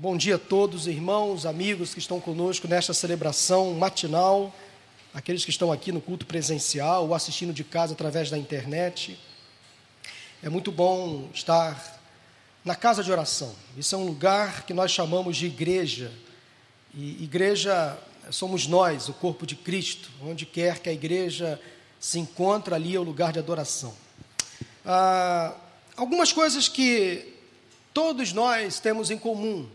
Bom dia a todos, irmãos, amigos que estão conosco nesta celebração matinal, aqueles que estão aqui no culto presencial ou assistindo de casa através da internet. É muito bom estar na casa de oração. Isso é um lugar que nós chamamos de igreja. E igreja somos nós, o corpo de Cristo. Onde quer que a igreja se encontre, ali é o lugar de adoração. Ah, algumas coisas que todos nós temos em comum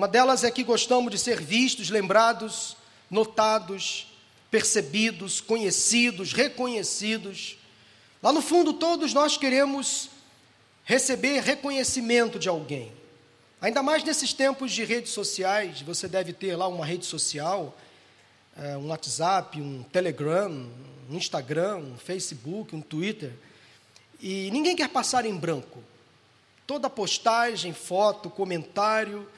uma delas é que gostamos de ser vistos, lembrados, notados, percebidos, conhecidos, reconhecidos. Lá no fundo, todos nós queremos receber reconhecimento de alguém. Ainda mais nesses tempos de redes sociais, você deve ter lá uma rede social, é, um WhatsApp, um Telegram, um Instagram, um Facebook, um Twitter, e ninguém quer passar em branco. Toda postagem, foto, comentário,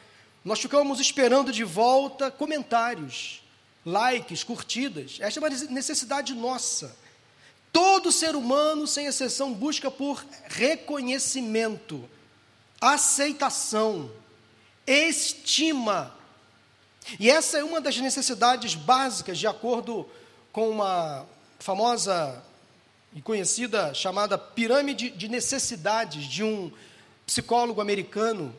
nós ficamos esperando de volta comentários, likes, curtidas. Esta é uma necessidade nossa. Todo ser humano, sem exceção, busca por reconhecimento, aceitação, estima. E essa é uma das necessidades básicas, de acordo com uma famosa e conhecida chamada pirâmide de necessidades de um psicólogo americano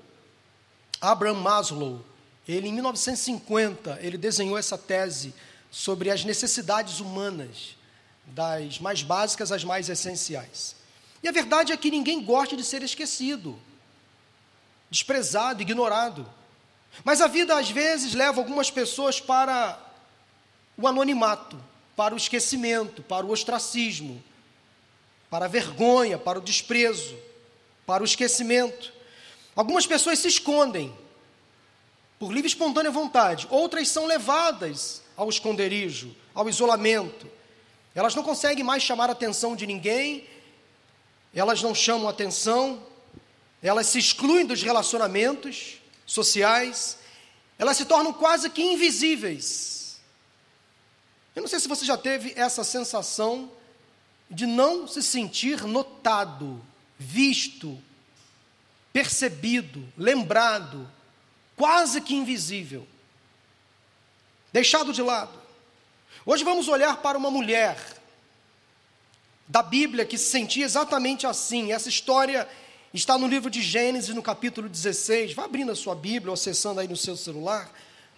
Abraham Maslow, ele em 1950, ele desenhou essa tese sobre as necessidades humanas, das mais básicas às mais essenciais. E a verdade é que ninguém gosta de ser esquecido, desprezado, ignorado. Mas a vida às vezes leva algumas pessoas para o anonimato, para o esquecimento, para o ostracismo, para a vergonha, para o desprezo, para o esquecimento. Algumas pessoas se escondem por livre e espontânea vontade, outras são levadas ao esconderijo, ao isolamento. Elas não conseguem mais chamar a atenção de ninguém, elas não chamam atenção, elas se excluem dos relacionamentos sociais, elas se tornam quase que invisíveis. Eu não sei se você já teve essa sensação de não se sentir notado, visto, percebido, lembrado, quase que invisível, deixado de lado. Hoje vamos olhar para uma mulher da Bíblia que se sentia exatamente assim. Essa história está no livro de Gênesis, no capítulo 16. Vá abrindo a sua Bíblia ou acessando aí no seu celular.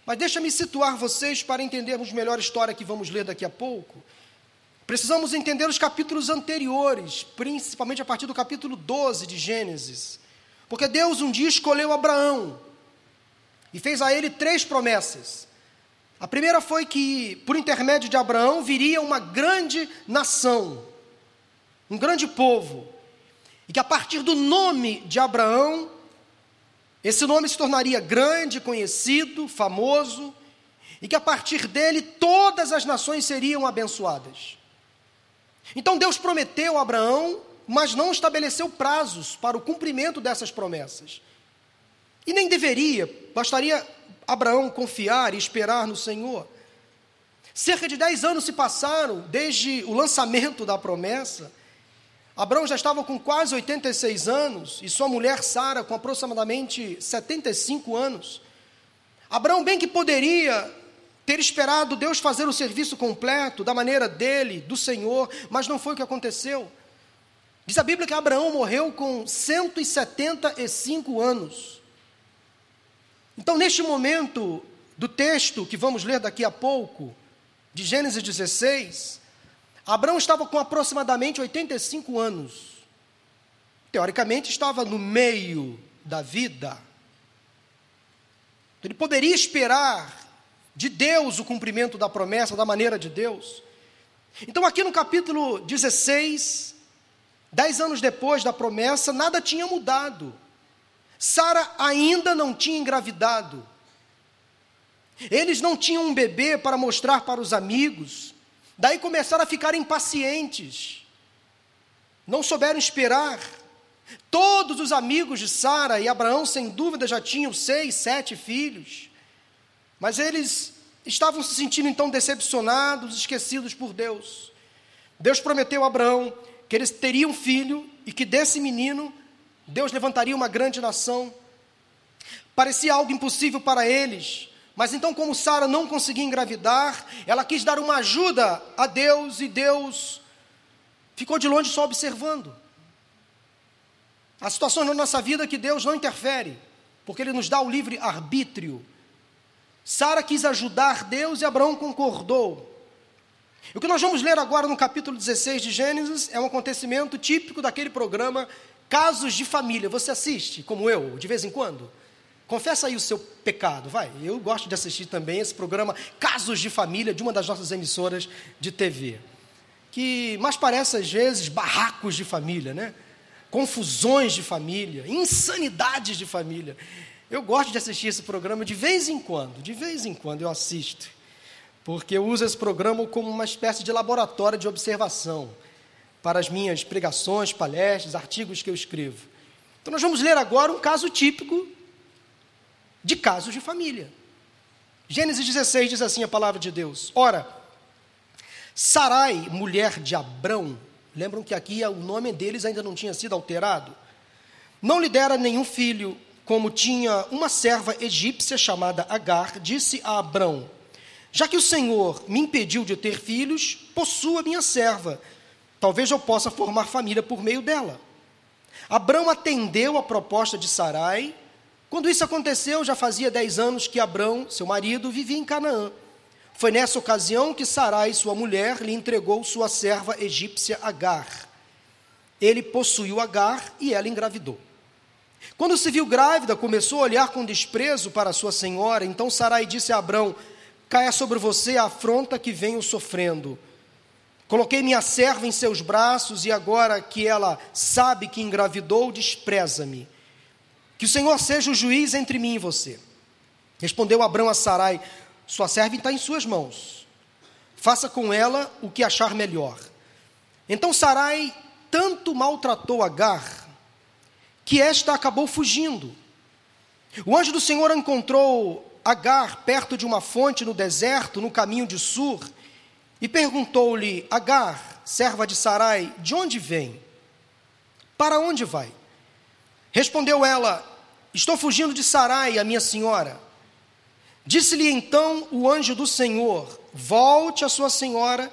Mas deixa-me situar vocês para entendermos melhor a história que vamos ler daqui a pouco. Precisamos entender os capítulos anteriores, principalmente a partir do capítulo 12 de Gênesis. Porque Deus um dia escolheu Abraão e fez a ele três promessas. A primeira foi que, por intermédio de Abraão, viria uma grande nação, um grande povo, e que a partir do nome de Abraão, esse nome se tornaria grande, conhecido, famoso, e que a partir dele todas as nações seriam abençoadas. Então Deus prometeu a Abraão mas não estabeleceu prazos para o cumprimento dessas promessas. E nem deveria, bastaria Abraão confiar e esperar no Senhor. Cerca de dez anos se passaram desde o lançamento da promessa. Abraão já estava com quase 86 anos e sua mulher Sara com aproximadamente 75 anos. Abraão bem que poderia ter esperado Deus fazer o serviço completo da maneira dele, do Senhor, mas não foi o que aconteceu. Diz a Bíblia que Abraão morreu com 175 anos. Então, neste momento do texto que vamos ler daqui a pouco, de Gênesis 16, Abraão estava com aproximadamente 85 anos. Teoricamente, estava no meio da vida. Ele poderia esperar de Deus o cumprimento da promessa, da maneira de Deus. Então, aqui no capítulo 16, Dez anos depois da promessa, nada tinha mudado. Sara ainda não tinha engravidado. Eles não tinham um bebê para mostrar para os amigos. Daí começaram a ficar impacientes. Não souberam esperar. Todos os amigos de Sara e Abraão, sem dúvida, já tinham seis, sete filhos. Mas eles estavam se sentindo então decepcionados, esquecidos por Deus. Deus prometeu a Abraão que eles teriam um filho e que desse menino Deus levantaria uma grande nação. Parecia algo impossível para eles. Mas então, como Sara não conseguia engravidar, ela quis dar uma ajuda a Deus e Deus ficou de longe só observando. Há situações na nossa vida que Deus não interfere, porque Ele nos dá o livre arbítrio. Sara quis ajudar Deus e Abraão concordou. O que nós vamos ler agora no capítulo 16 de Gênesis é um acontecimento típico daquele programa Casos de Família. Você assiste, como eu, de vez em quando? Confessa aí o seu pecado, vai. Eu gosto de assistir também esse programa Casos de Família, de uma das nossas emissoras de TV. Que mais parece, às vezes, barracos de família, né? Confusões de família, insanidades de família. Eu gosto de assistir esse programa de vez em quando, de vez em quando eu assisto porque eu uso esse programa como uma espécie de laboratório de observação para as minhas pregações, palestras, artigos que eu escrevo. Então, nós vamos ler agora um caso típico de casos de família. Gênesis 16 diz assim a palavra de Deus: Ora, Sarai, mulher de Abrão, lembram que aqui o nome deles ainda não tinha sido alterado, não lhe dera nenhum filho, como tinha uma serva egípcia chamada Agar, disse a Abrão: já que o Senhor me impediu de ter filhos, possua minha serva. Talvez eu possa formar família por meio dela. Abrão atendeu a proposta de Sarai. Quando isso aconteceu, já fazia dez anos que Abrão, seu marido, vivia em Canaã. Foi nessa ocasião que Sarai, sua mulher, lhe entregou sua serva egípcia Agar. Ele possuiu Agar e ela engravidou. Quando se viu grávida, começou a olhar com desprezo para sua senhora. Então Sarai disse a Abrão: caia sobre você a afronta que venho sofrendo. Coloquei minha serva em seus braços e agora que ela sabe que engravidou, despreza-me. Que o Senhor seja o juiz entre mim e você. Respondeu Abraão a Sarai: Sua serva está em suas mãos. Faça com ela o que achar melhor. Então Sarai tanto maltratou Agar que esta acabou fugindo. O anjo do Senhor encontrou Agar perto de uma fonte no deserto, no caminho de Sur, e perguntou-lhe: Agar, serva de Sarai, de onde vem? Para onde vai? Respondeu ela: Estou fugindo de Sarai, a minha senhora. Disse-lhe então o anjo do Senhor: Volte a sua senhora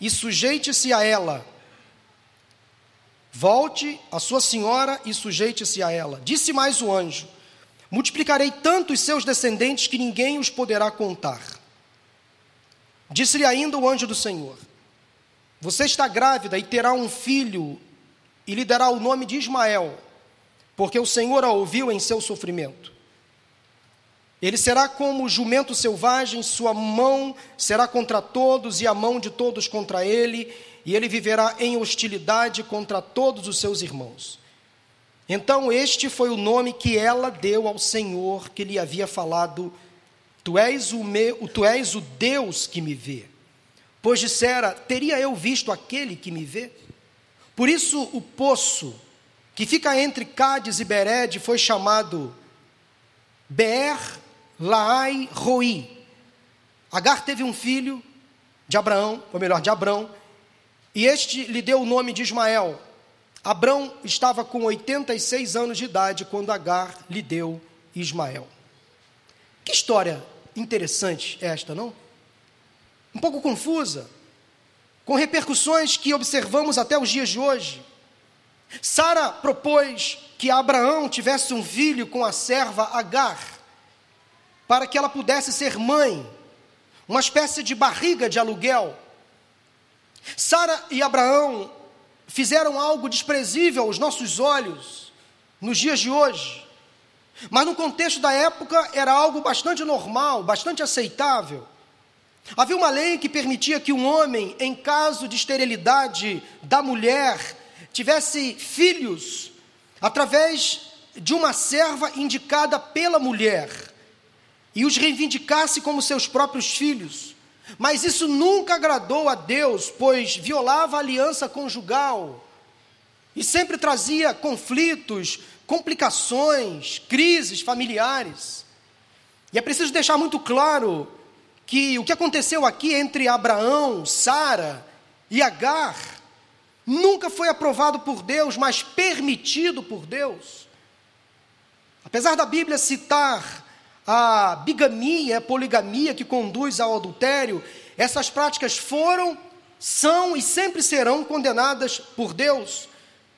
e sujeite-se a ela. Volte a sua senhora e sujeite-se a ela. Disse mais o anjo: Multiplicarei tanto os seus descendentes que ninguém os poderá contar. Disse-lhe ainda o anjo do Senhor: Você está grávida e terá um filho, e lhe dará o nome de Ismael, porque o Senhor a ouviu em seu sofrimento. Ele será como jumento selvagem, sua mão será contra todos e a mão de todos contra ele, e ele viverá em hostilidade contra todos os seus irmãos. Então, este foi o nome que ela deu ao Senhor que lhe havia falado: Tu és o, meu, tu és o Deus que me vê. Pois dissera: Teria eu visto aquele que me vê? Por isso, o poço que fica entre Cádiz e Bered foi chamado Ber Laai Roi. Agar teve um filho de Abraão, ou melhor, de Abrão, e este lhe deu o nome de Ismael, Abrão estava com 86 anos de idade quando Agar lhe deu Ismael. Que história interessante esta, não? Um pouco confusa, com repercussões que observamos até os dias de hoje. Sara propôs que Abraão tivesse um filho com a serva Agar, para que ela pudesse ser mãe, uma espécie de barriga de aluguel. Sara e Abraão fizeram algo desprezível aos nossos olhos nos dias de hoje. Mas no contexto da época era algo bastante normal, bastante aceitável. Havia uma lei que permitia que um homem, em caso de esterilidade da mulher, tivesse filhos através de uma serva indicada pela mulher e os reivindicasse como seus próprios filhos. Mas isso nunca agradou a Deus, pois violava a aliança conjugal e sempre trazia conflitos, complicações, crises familiares. E é preciso deixar muito claro que o que aconteceu aqui entre Abraão, Sara e Agar nunca foi aprovado por Deus, mas permitido por Deus. Apesar da Bíblia citar a bigamia, a poligamia que conduz ao adultério, essas práticas foram, são e sempre serão condenadas por Deus.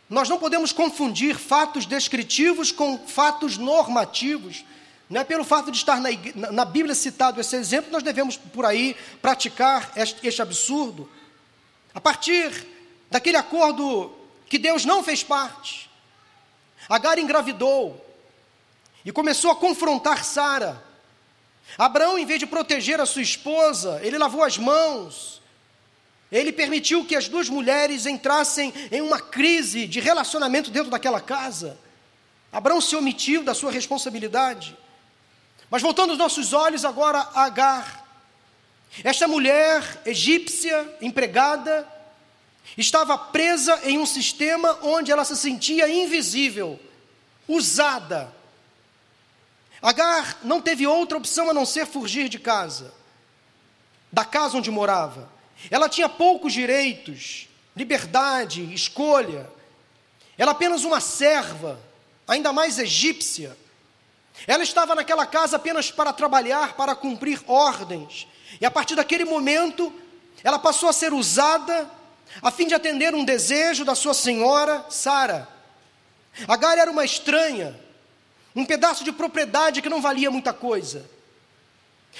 Nós não podemos confundir fatos descritivos com fatos normativos. Não é pelo fato de estar na, na Bíblia citado esse exemplo, nós devemos por aí praticar este, este absurdo. A partir daquele acordo que Deus não fez parte, Agar engravidou e começou a confrontar Sara. Abraão, em vez de proteger a sua esposa, ele lavou as mãos. Ele permitiu que as duas mulheres entrassem em uma crise de relacionamento dentro daquela casa. Abraão se omitiu da sua responsabilidade. Mas voltando os nossos olhos agora a Agar. Esta mulher egípcia, empregada, estava presa em um sistema onde ela se sentia invisível, usada. Agar não teve outra opção a não ser fugir de casa, da casa onde morava. Ela tinha poucos direitos, liberdade, escolha. Ela apenas uma serva, ainda mais egípcia. Ela estava naquela casa apenas para trabalhar, para cumprir ordens. E a partir daquele momento, ela passou a ser usada a fim de atender um desejo da sua senhora, Sara. Agar era uma estranha, um pedaço de propriedade que não valia muita coisa.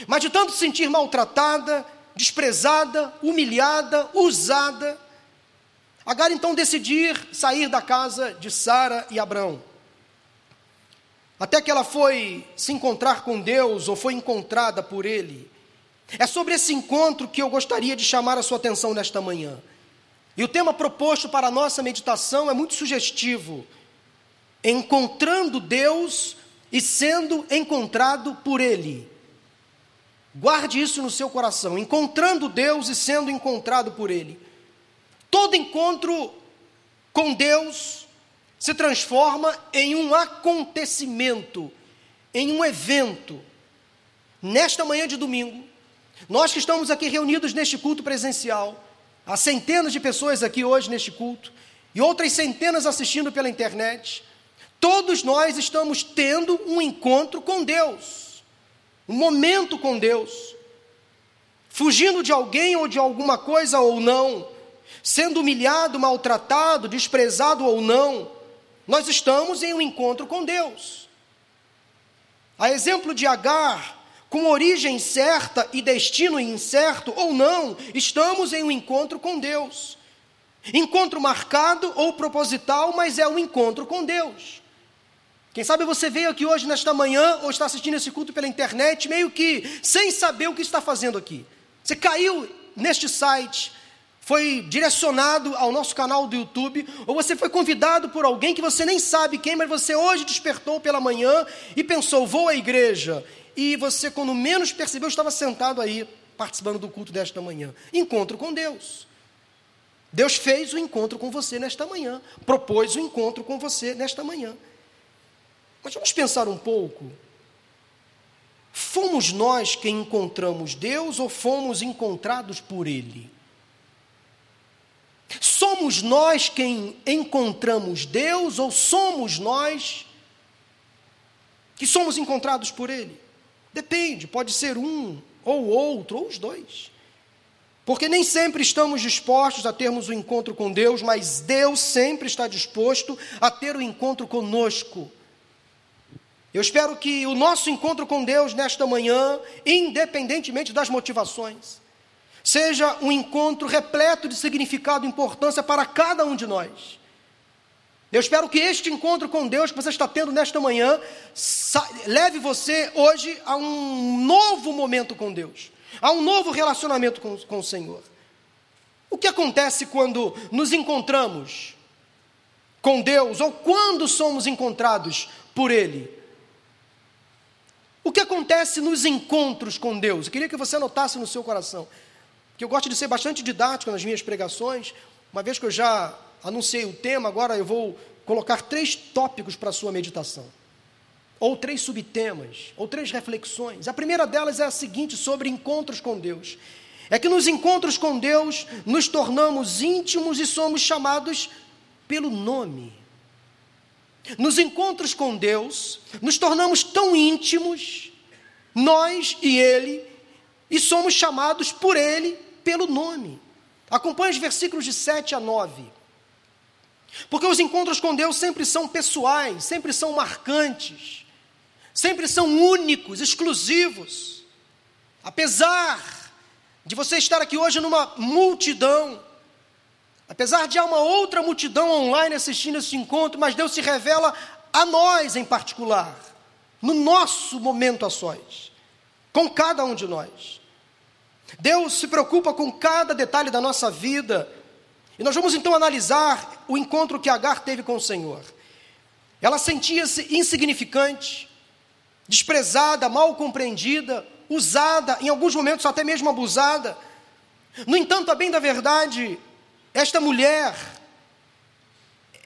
Mas de tanto se sentir maltratada, desprezada, humilhada, usada, Agar então decidir sair da casa de Sara e Abrão. Até que ela foi se encontrar com Deus ou foi encontrada por Ele. É sobre esse encontro que eu gostaria de chamar a sua atenção nesta manhã. E o tema proposto para a nossa meditação é muito sugestivo: encontrando Deus e sendo encontrado por Ele. Guarde isso no seu coração: encontrando Deus e sendo encontrado por Ele. Todo encontro com Deus se transforma em um acontecimento, em um evento. Nesta manhã de domingo, nós que estamos aqui reunidos neste culto presencial, Há centenas de pessoas aqui hoje neste culto e outras centenas assistindo pela internet. Todos nós estamos tendo um encontro com Deus, um momento com Deus, fugindo de alguém ou de alguma coisa ou não, sendo humilhado, maltratado, desprezado ou não, nós estamos em um encontro com Deus. A exemplo de Agar, com origem certa e destino incerto ou não, estamos em um encontro com Deus. Encontro marcado ou proposital, mas é um encontro com Deus. Quem sabe você veio aqui hoje, nesta manhã, ou está assistindo esse culto pela internet, meio que sem saber o que está fazendo aqui. Você caiu neste site, foi direcionado ao nosso canal do YouTube, ou você foi convidado por alguém que você nem sabe quem, mas você hoje despertou pela manhã e pensou: vou à igreja e você, quando menos percebeu, estava sentado aí, participando do culto desta manhã. Encontro com Deus. Deus fez o encontro com você nesta manhã, propôs o encontro com você nesta manhã. Mas vamos pensar um pouco. Fomos nós quem encontramos Deus ou fomos encontrados por Ele? Somos nós quem encontramos Deus ou somos nós que somos encontrados por Ele? Depende, pode ser um ou outro, ou os dois. Porque nem sempre estamos dispostos a termos o um encontro com Deus, mas Deus sempre está disposto a ter o um encontro conosco. Eu espero que o nosso encontro com Deus nesta manhã, independentemente das motivações, seja um encontro repleto de significado e importância para cada um de nós. Eu espero que este encontro com Deus que você está tendo nesta manhã leve você hoje a um novo momento com Deus, a um novo relacionamento com, com o Senhor. O que acontece quando nos encontramos com Deus ou quando somos encontrados por Ele? O que acontece nos encontros com Deus? Eu queria que você anotasse no seu coração, que eu gosto de ser bastante didático nas minhas pregações, uma vez que eu já anunciei o tema, agora eu vou colocar três tópicos para a sua meditação. Ou três subtemas, ou três reflexões. A primeira delas é a seguinte sobre encontros com Deus. É que nos encontros com Deus nos tornamos íntimos e somos chamados pelo nome. Nos encontros com Deus, nos tornamos tão íntimos, nós e Ele, e somos chamados por Ele pelo nome. Acompanhe os versículos de 7 a 9. Porque os encontros com Deus sempre são pessoais, sempre são marcantes, sempre são únicos, exclusivos. Apesar de você estar aqui hoje numa multidão, apesar de há uma outra multidão online assistindo esse encontro, mas Deus se revela a nós em particular, no nosso momento a sós, com cada um de nós. Deus se preocupa com cada detalhe da nossa vida. E nós vamos então analisar o encontro que Agar teve com o Senhor. Ela sentia-se insignificante, desprezada, mal compreendida, usada, em alguns momentos até mesmo abusada. No entanto, a bem da verdade, esta mulher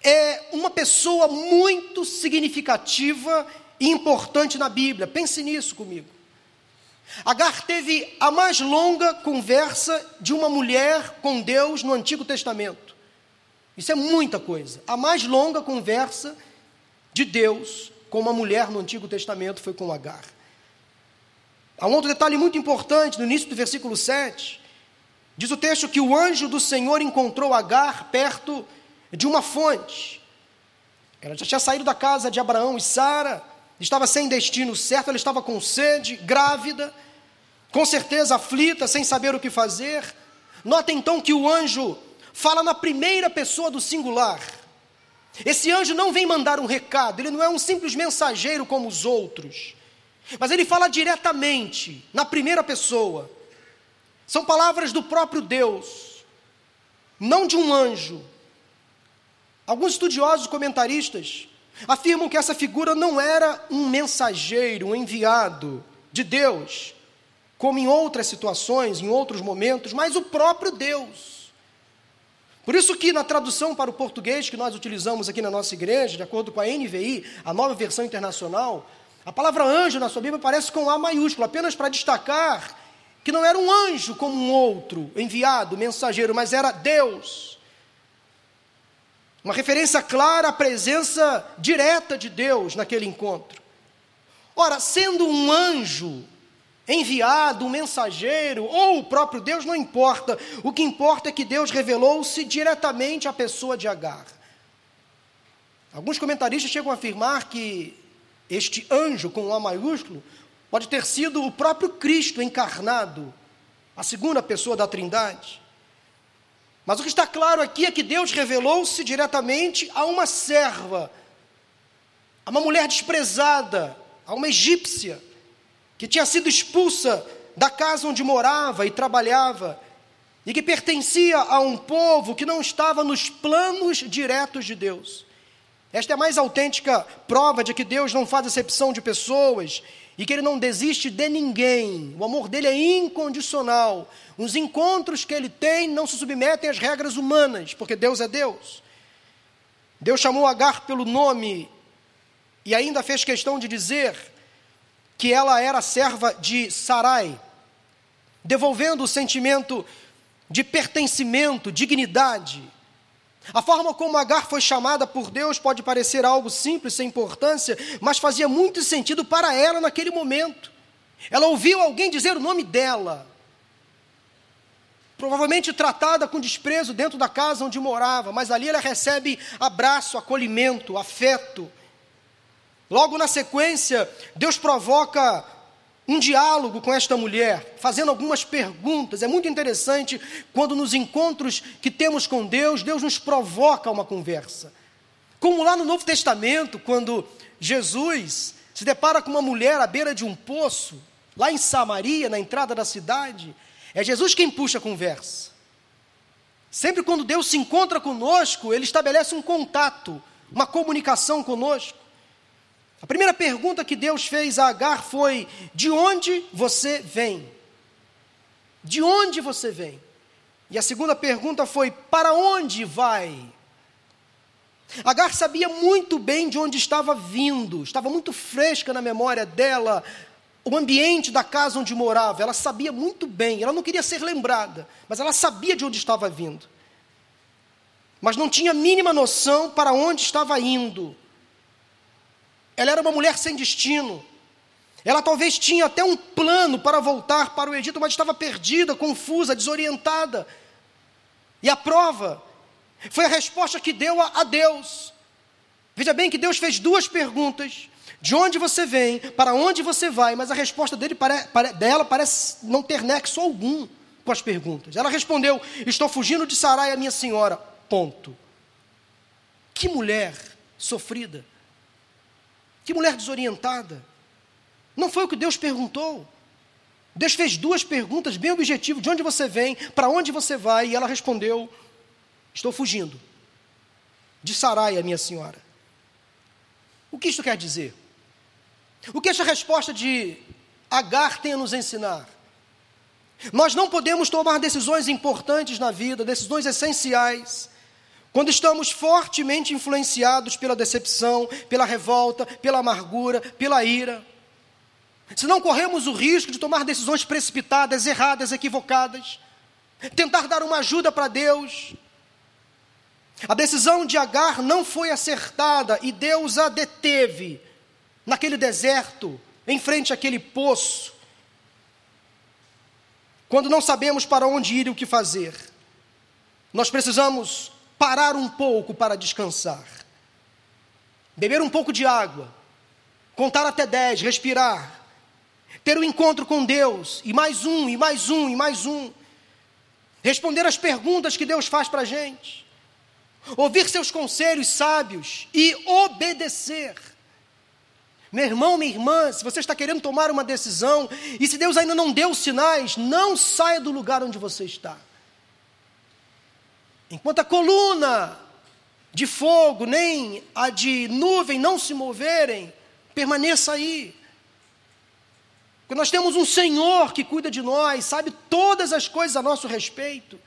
é uma pessoa muito significativa e importante na Bíblia. Pense nisso comigo. Agar teve a mais longa conversa de uma mulher com Deus no Antigo Testamento. Isso é muita coisa. A mais longa conversa de Deus com uma mulher no Antigo Testamento foi com Agar. Há um outro detalhe muito importante no início do versículo 7. Diz o texto que o anjo do Senhor encontrou Agar perto de uma fonte. Ela já tinha saído da casa de Abraão e Sara, estava sem destino certo, ela estava com sede, grávida, com certeza aflita, sem saber o que fazer. Nota então que o anjo fala na primeira pessoa do singular. Esse anjo não vem mandar um recado, ele não é um simples mensageiro como os outros, mas ele fala diretamente, na primeira pessoa. São palavras do próprio Deus, não de um anjo. Alguns estudiosos comentaristas afirmam que essa figura não era um mensageiro, um enviado de Deus, como em outras situações, em outros momentos, mas o próprio Deus. Por isso que na tradução para o português que nós utilizamos aqui na nossa igreja, de acordo com a NVI, a nova versão internacional, a palavra anjo na sua Bíblia aparece com A maiúsculo, apenas para destacar que não era um anjo como um outro, enviado, mensageiro, mas era Deus. Uma referência clara à presença direta de Deus naquele encontro. Ora, sendo um anjo enviado, um mensageiro, ou o próprio Deus, não importa. O que importa é que Deus revelou-se diretamente à pessoa de Agar. Alguns comentaristas chegam a afirmar que este anjo com A maiúsculo pode ter sido o próprio Cristo encarnado, a segunda pessoa da Trindade. Mas o que está claro aqui é que Deus revelou-se diretamente a uma serva, a uma mulher desprezada, a uma egípcia, que tinha sido expulsa da casa onde morava e trabalhava, e que pertencia a um povo que não estava nos planos diretos de Deus. Esta é a mais autêntica prova de que Deus não faz acepção de pessoas e que Ele não desiste de ninguém. O amor dele é incondicional. Os encontros que Ele tem não se submetem às regras humanas, porque Deus é Deus. Deus chamou Agar pelo nome e ainda fez questão de dizer que ela era serva de Sarai, devolvendo o sentimento de pertencimento, dignidade. A forma como Agar foi chamada por Deus pode parecer algo simples, sem importância, mas fazia muito sentido para ela naquele momento. Ela ouviu alguém dizer o nome dela, provavelmente tratada com desprezo dentro da casa onde morava, mas ali ela recebe abraço, acolhimento, afeto. Logo na sequência, Deus provoca um diálogo com esta mulher, fazendo algumas perguntas. É muito interessante quando nos encontros que temos com Deus, Deus nos provoca uma conversa. Como lá no Novo Testamento, quando Jesus se depara com uma mulher à beira de um poço, lá em Samaria, na entrada da cidade, é Jesus quem puxa a conversa. Sempre quando Deus se encontra conosco, Ele estabelece um contato, uma comunicação conosco. A primeira pergunta que Deus fez a Agar foi: De onde você vem? De onde você vem? E a segunda pergunta foi: Para onde vai? Agar sabia muito bem de onde estava vindo, estava muito fresca na memória dela o ambiente da casa onde morava, ela sabia muito bem, ela não queria ser lembrada, mas ela sabia de onde estava vindo. Mas não tinha a mínima noção para onde estava indo. Ela era uma mulher sem destino. Ela talvez tinha até um plano para voltar para o Egito, mas estava perdida, confusa, desorientada. E a prova foi a resposta que deu a, a Deus. Veja bem que Deus fez duas perguntas: de onde você vem, para onde você vai, mas a resposta dele, dela parece não ter nexo algum com as perguntas. Ela respondeu: Estou fugindo de Sarai, a minha senhora. Ponto. Que mulher sofrida. Que mulher desorientada. Não foi o que Deus perguntou. Deus fez duas perguntas bem objetivas: de onde você vem, para onde você vai, e ela respondeu: Estou fugindo de Sarai, a minha senhora. O que isso quer dizer? O que essa resposta de Agar tem a nos ensinar? Nós não podemos tomar decisões importantes na vida, decisões essenciais, quando estamos fortemente influenciados pela decepção, pela revolta, pela amargura, pela ira. Se não corremos o risco de tomar decisões precipitadas, erradas, equivocadas, tentar dar uma ajuda para Deus. A decisão de Agar não foi acertada e Deus a deteve naquele deserto, em frente àquele poço, quando não sabemos para onde ir e o que fazer. Nós precisamos parar um pouco para descansar, beber um pouco de água, contar até dez, respirar, ter um encontro com Deus, e mais um, e mais um, e mais um, responder as perguntas que Deus faz para a gente, ouvir seus conselhos sábios e obedecer. Meu irmão, minha irmã, se você está querendo tomar uma decisão e se Deus ainda não deu sinais, não saia do lugar onde você está. Enquanto a coluna de fogo nem a de nuvem não se moverem, permaneça aí. Porque nós temos um Senhor que cuida de nós, sabe todas as coisas a nosso respeito.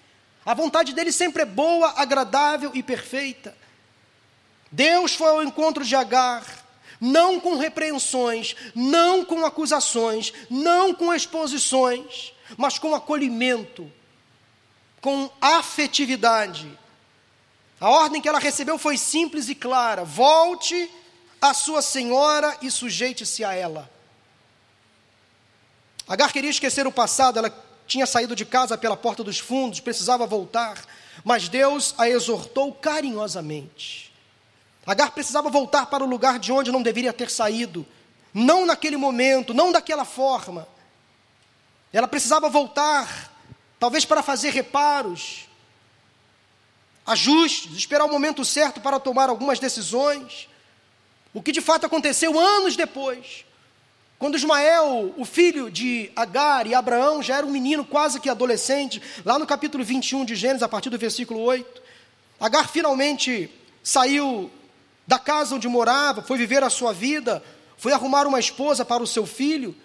A vontade dele sempre é boa, agradável e perfeita. Deus foi ao encontro de Agar, não com repreensões, não com acusações, não com exposições, mas com acolhimento, com afetividade. A ordem que ela recebeu foi simples e clara: volte à sua senhora e sujeite-se a ela. Agar queria esquecer o passado, ela tinha saído de casa pela porta dos fundos, precisava voltar, mas Deus a exortou carinhosamente. Agar precisava voltar para o lugar de onde não deveria ter saído, não naquele momento, não daquela forma. Ela precisava voltar talvez para fazer reparos, ajustes, esperar o momento certo para tomar algumas decisões. O que de fato aconteceu anos depois, quando Ismael, o filho de Agar e Abraão, já era um menino quase que adolescente, lá no capítulo 21 de Gênesis, a partir do versículo 8, Agar finalmente saiu da casa onde morava, foi viver a sua vida, foi arrumar uma esposa para o seu filho,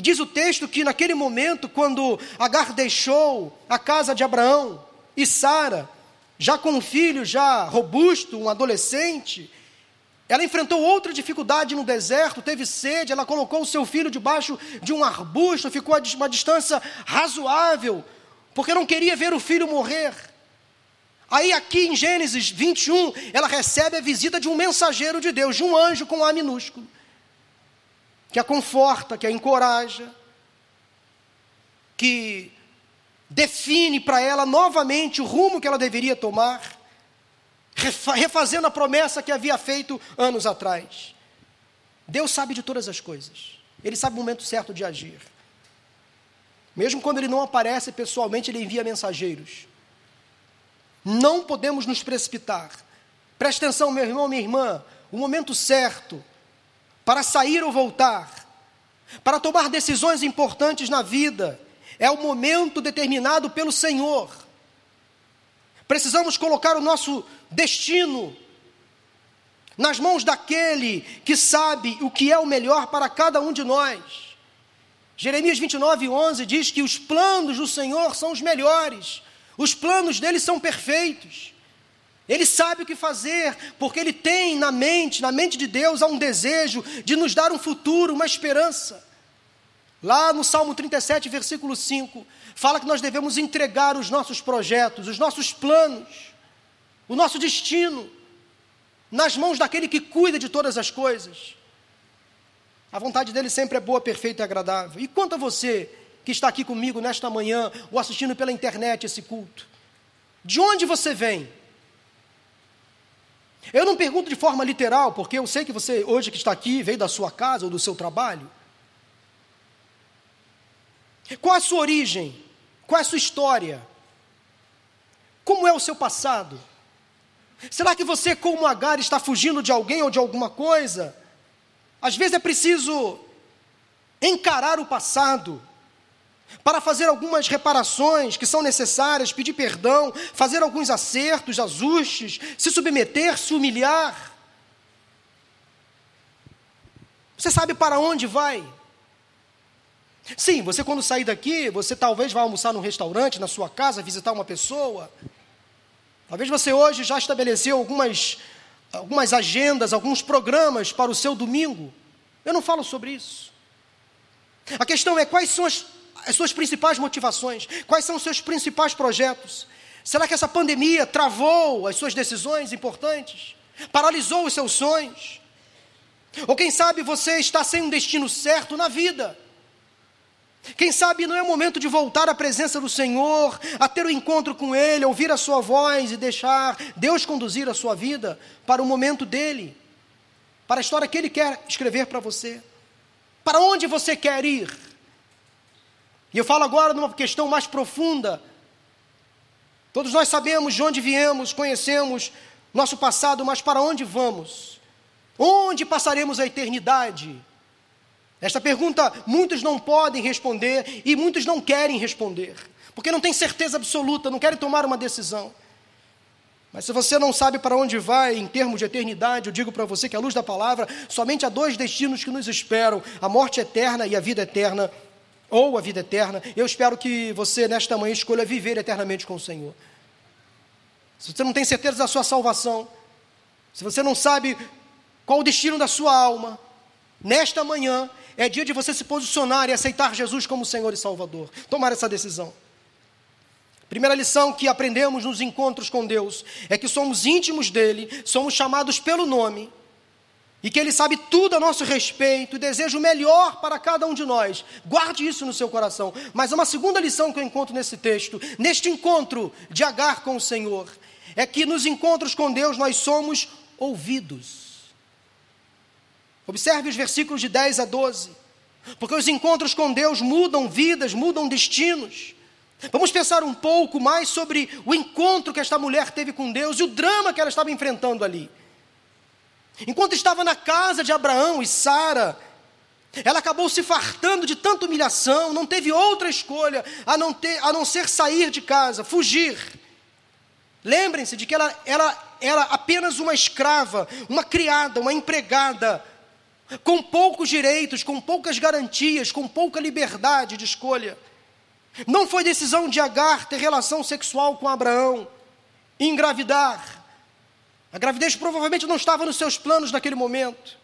e diz o texto que naquele momento, quando Agar deixou a casa de Abraão e Sara, já com um filho já robusto, um adolescente, ela enfrentou outra dificuldade no deserto, teve sede, ela colocou o seu filho debaixo de um arbusto, ficou a uma distância razoável, porque não queria ver o filho morrer. Aí, aqui em Gênesis 21, ela recebe a visita de um mensageiro de Deus, de um anjo com A minúsculo que a conforta, que a encoraja, que define para ela novamente o rumo que ela deveria tomar, refazendo a promessa que havia feito anos atrás. Deus sabe de todas as coisas, Ele sabe o momento certo de agir. Mesmo quando Ele não aparece pessoalmente, Ele envia mensageiros. Não podemos nos precipitar. Preste atenção, meu irmão, minha irmã, o momento certo para sair ou voltar, para tomar decisões importantes na vida, é o momento determinado pelo Senhor. Precisamos colocar o nosso destino nas mãos daquele que sabe o que é o melhor para cada um de nós. Jeremias 29, 11 diz que os planos do Senhor são os melhores, os planos dele são perfeitos. Ele sabe o que fazer, porque ele tem na mente, na mente de Deus, há um desejo de nos dar um futuro, uma esperança. Lá no Salmo 37, versículo 5, fala que nós devemos entregar os nossos projetos, os nossos planos, o nosso destino, nas mãos daquele que cuida de todas as coisas. A vontade dele sempre é boa, perfeita e agradável. E quanto a você que está aqui comigo nesta manhã ou assistindo pela internet esse culto? De onde você vem? Eu não pergunto de forma literal, porque eu sei que você, hoje que está aqui, veio da sua casa ou do seu trabalho. Qual a sua origem? Qual é a sua história? Como é o seu passado? Será que você, como Agar, está fugindo de alguém ou de alguma coisa? Às vezes é preciso encarar o passado para fazer algumas reparações que são necessárias, pedir perdão, fazer alguns acertos, ajustes, se submeter, se humilhar. Você sabe para onde vai? Sim, você quando sair daqui, você talvez vá almoçar num restaurante, na sua casa, visitar uma pessoa. Talvez você hoje já estabeleceu algumas, algumas agendas, alguns programas para o seu domingo. Eu não falo sobre isso. A questão é quais são as, as suas principais motivações, quais são os seus principais projetos. Será que essa pandemia travou as suas decisões importantes? Paralisou os seus sonhos? Ou quem sabe você está sem um destino certo na vida? Quem sabe não é o momento de voltar à presença do Senhor, a ter o um encontro com Ele, ouvir a Sua voz e deixar Deus conduzir a sua vida para o momento dele, para a história que Ele quer escrever para você. Para onde você quer ir? E eu falo agora numa questão mais profunda. Todos nós sabemos de onde viemos, conhecemos nosso passado, mas para onde vamos? Onde passaremos a eternidade? Esta pergunta muitos não podem responder e muitos não querem responder, porque não têm certeza absoluta, não querem tomar uma decisão. Mas se você não sabe para onde vai em termos de eternidade, eu digo para você que, à luz da palavra, somente há dois destinos que nos esperam: a morte eterna e a vida eterna, ou a vida eterna. Eu espero que você, nesta manhã, escolha viver eternamente com o Senhor. Se você não tem certeza da sua salvação, se você não sabe qual o destino da sua alma, nesta manhã é dia de você se posicionar e aceitar Jesus como Senhor e Salvador. Tomar essa decisão. Primeira lição que aprendemos nos encontros com Deus é que somos íntimos dele, somos chamados pelo nome e que ele sabe tudo a nosso respeito e deseja o melhor para cada um de nós. Guarde isso no seu coração. Mas uma segunda lição que eu encontro nesse texto, neste encontro de Agar com o Senhor, é que nos encontros com Deus nós somos ouvidos. Observe os versículos de 10 a 12. Porque os encontros com Deus mudam vidas, mudam destinos. Vamos pensar um pouco mais sobre o encontro que esta mulher teve com Deus e o drama que ela estava enfrentando ali. Enquanto estava na casa de Abraão e Sara, ela acabou se fartando de tanta humilhação, não teve outra escolha a não, ter, a não ser sair de casa, fugir. Lembrem-se de que ela, ela era apenas uma escrava, uma criada, uma empregada com poucos direitos, com poucas garantias, com pouca liberdade de escolha. Não foi decisão de Agar ter relação sexual com Abraão, engravidar. A gravidez provavelmente não estava nos seus planos naquele momento.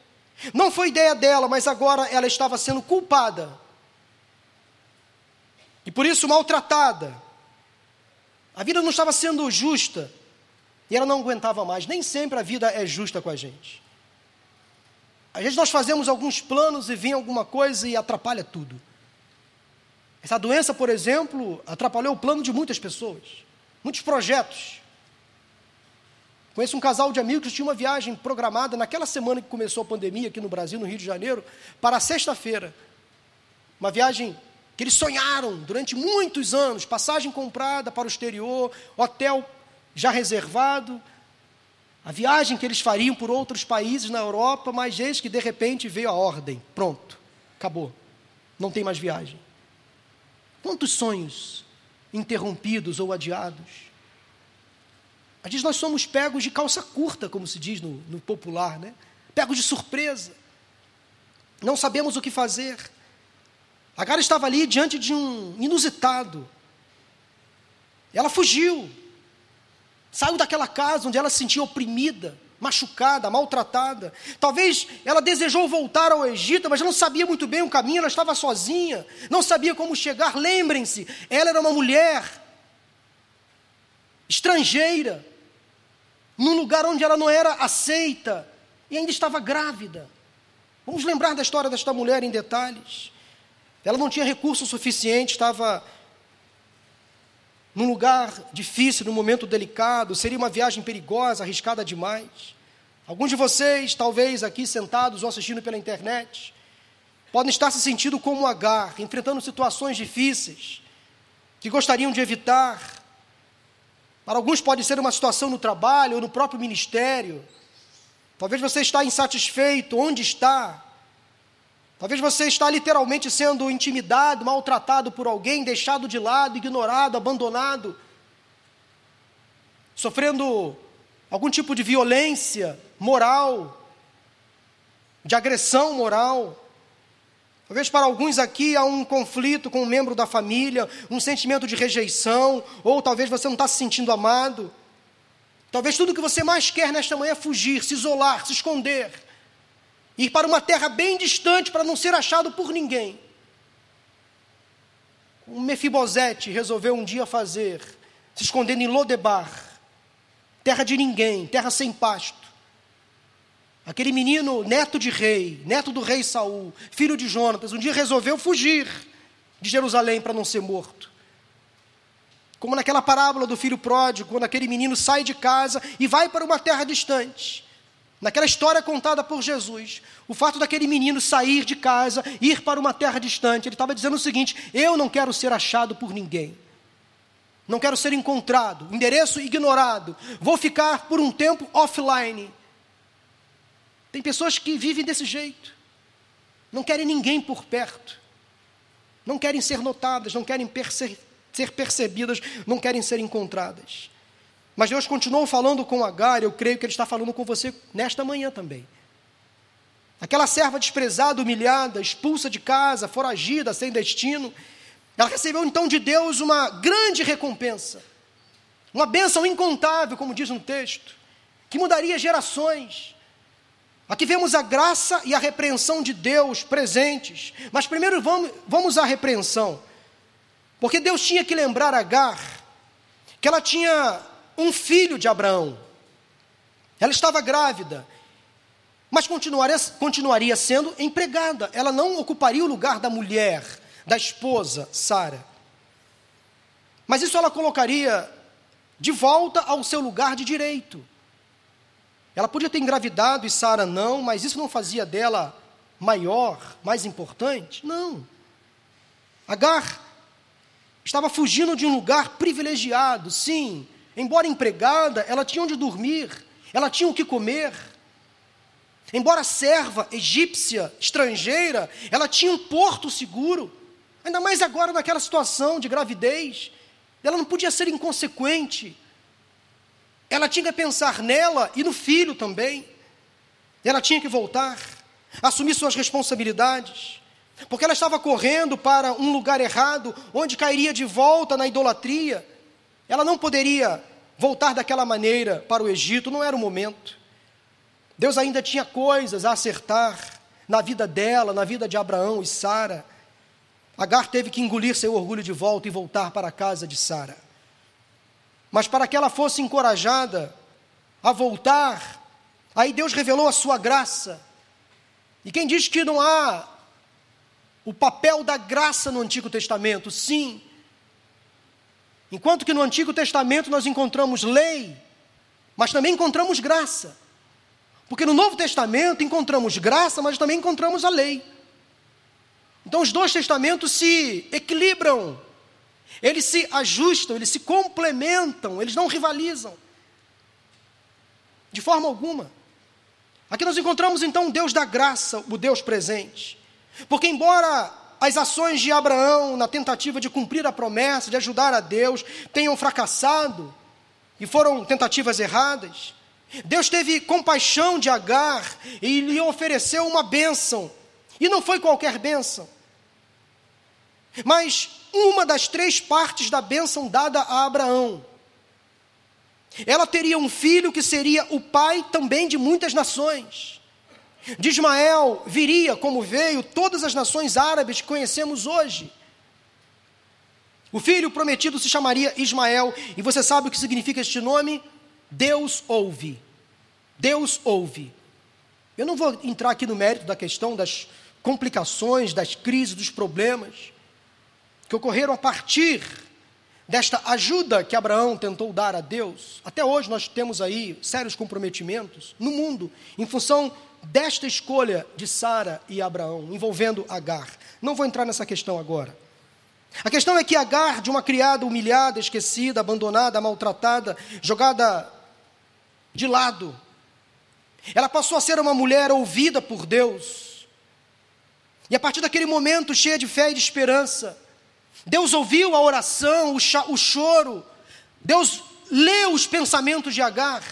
Não foi ideia dela, mas agora ela estava sendo culpada. E por isso maltratada. A vida não estava sendo justa. E ela não aguentava mais. Nem sempre a vida é justa com a gente. Às vezes nós fazemos alguns planos e vem alguma coisa e atrapalha tudo. Essa doença, por exemplo, atrapalhou o plano de muitas pessoas, muitos projetos. Conheço um casal de amigos que tinha uma viagem programada naquela semana que começou a pandemia aqui no Brasil, no Rio de Janeiro, para sexta-feira. Uma viagem que eles sonharam durante muitos anos, passagem comprada para o exterior, hotel já reservado, a viagem que eles fariam por outros países na Europa, mas eis que de repente veio a ordem: pronto, acabou, não tem mais viagem. Quantos sonhos interrompidos ou adiados? Às vezes nós somos pegos de calça curta, como se diz no, no popular, né? Pegos de surpresa. Não sabemos o que fazer. A cara estava ali diante de um inusitado. Ela fugiu. Saiu daquela casa onde ela se sentia oprimida, machucada, maltratada. Talvez ela desejou voltar ao Egito, mas não sabia muito bem o caminho, ela estava sozinha, não sabia como chegar. Lembrem-se, ela era uma mulher estrangeira, num lugar onde ela não era aceita e ainda estava grávida. Vamos lembrar da história desta mulher em detalhes. Ela não tinha recurso suficiente, estava num lugar difícil, num momento delicado, seria uma viagem perigosa, arriscada demais. Alguns de vocês, talvez aqui sentados ou assistindo pela internet, podem estar se sentindo como Agar, enfrentando situações difíceis, que gostariam de evitar. Para alguns pode ser uma situação no trabalho ou no próprio ministério. Talvez você está insatisfeito onde está. Talvez você está literalmente sendo intimidado, maltratado por alguém, deixado de lado, ignorado, abandonado, sofrendo algum tipo de violência moral, de agressão moral. Talvez para alguns aqui há um conflito com um membro da família, um sentimento de rejeição, ou talvez você não está se sentindo amado. Talvez tudo que você mais quer nesta manhã é fugir, se isolar, se esconder, ir para uma terra bem distante para não ser achado por ninguém. O Mefibosete resolveu um dia fazer, se escondendo em Lodebar, terra de ninguém, terra sem pasto. Aquele menino, neto de rei, neto do rei Saul, filho de Jonatas, um dia resolveu fugir de Jerusalém para não ser morto. Como naquela parábola do filho pródigo, quando aquele menino sai de casa e vai para uma terra distante. Naquela história contada por Jesus, o fato daquele menino sair de casa, ir para uma terra distante, ele estava dizendo o seguinte: Eu não quero ser achado por ninguém, não quero ser encontrado, endereço ignorado, vou ficar por um tempo offline, tem pessoas que vivem desse jeito. Não querem ninguém por perto. Não querem ser notadas, não querem perce ser percebidas, não querem ser encontradas. Mas Deus continuou falando com Agar, eu creio que Ele está falando com você nesta manhã também. Aquela serva desprezada, humilhada, expulsa de casa, foragida, sem destino, ela recebeu então de Deus uma grande recompensa, uma bênção incontável, como diz um texto, que mudaria gerações. Aqui vemos a graça e a repreensão de Deus presentes. Mas primeiro vamos, vamos à repreensão. Porque Deus tinha que lembrar a Agar que ela tinha um filho de Abraão. Ela estava grávida, mas continuaria, continuaria sendo empregada. Ela não ocuparia o lugar da mulher, da esposa, Sara. Mas isso ela colocaria de volta ao seu lugar de direito. Ela podia ter engravidado e Sara não, mas isso não fazia dela maior, mais importante? Não. Agar estava fugindo de um lugar privilegiado, sim. Embora empregada, ela tinha onde dormir, ela tinha o que comer. Embora serva, egípcia, estrangeira, ela tinha um porto seguro. Ainda mais agora naquela situação de gravidez. Ela não podia ser inconsequente. Ela tinha que pensar nela e no filho também. Ela tinha que voltar, assumir suas responsabilidades, porque ela estava correndo para um lugar errado, onde cairia de volta na idolatria. Ela não poderia voltar daquela maneira para o Egito, não era o momento. Deus ainda tinha coisas a acertar na vida dela, na vida de Abraão e Sara. Agar teve que engolir seu orgulho de volta e voltar para a casa de Sara mas para que ela fosse encorajada a voltar, aí Deus revelou a sua graça. E quem diz que não há o papel da graça no Antigo Testamento? Sim. Enquanto que no Antigo Testamento nós encontramos lei, mas também encontramos graça. Porque no Novo Testamento encontramos graça, mas também encontramos a lei. Então os dois testamentos se equilibram. Eles se ajustam, eles se complementam, eles não rivalizam. De forma alguma. Aqui nós encontramos então o Deus da graça, o Deus presente. Porque, embora as ações de Abraão na tentativa de cumprir a promessa, de ajudar a Deus, tenham fracassado e foram tentativas erradas, Deus teve compaixão de Agar e lhe ofereceu uma bênção. E não foi qualquer bênção. Mas uma das três partes da bênção dada a Abraão. Ela teria um filho que seria o pai também de muitas nações. De Ismael viria, como veio, todas as nações árabes que conhecemos hoje. O filho prometido se chamaria Ismael, e você sabe o que significa este nome? Deus ouve. Deus ouve. Eu não vou entrar aqui no mérito da questão das complicações, das crises, dos problemas que ocorreram a partir desta ajuda que Abraão tentou dar a Deus. Até hoje nós temos aí sérios comprometimentos no mundo em função desta escolha de Sara e Abraão, envolvendo Agar. Não vou entrar nessa questão agora. A questão é que Agar, de uma criada humilhada, esquecida, abandonada, maltratada, jogada de lado, ela passou a ser uma mulher ouvida por Deus. E a partir daquele momento, cheia de fé e de esperança, Deus ouviu a oração, o, choro, Deus leu os pensamentos de Agar,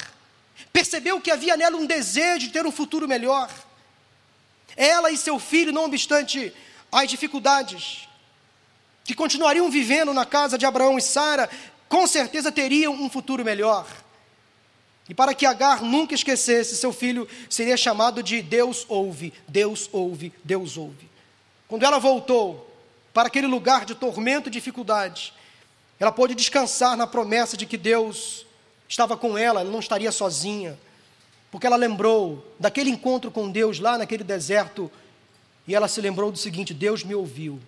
percebeu que havia nela um desejo de ter um futuro melhor. Ela e seu filho, não obstante as dificuldades, que continuariam vivendo na casa de Abraão e Sara, com certeza teriam um futuro melhor. E para que Agar nunca esquecesse, seu filho seria chamado de Deus ouve, Deus ouve, Deus ouve. Quando ela voltou para aquele lugar de tormento e dificuldade, ela pôde descansar na promessa de que Deus estava com ela, ela não estaria sozinha, porque ela lembrou daquele encontro com Deus lá naquele deserto, e ela se lembrou do seguinte: Deus me ouviu.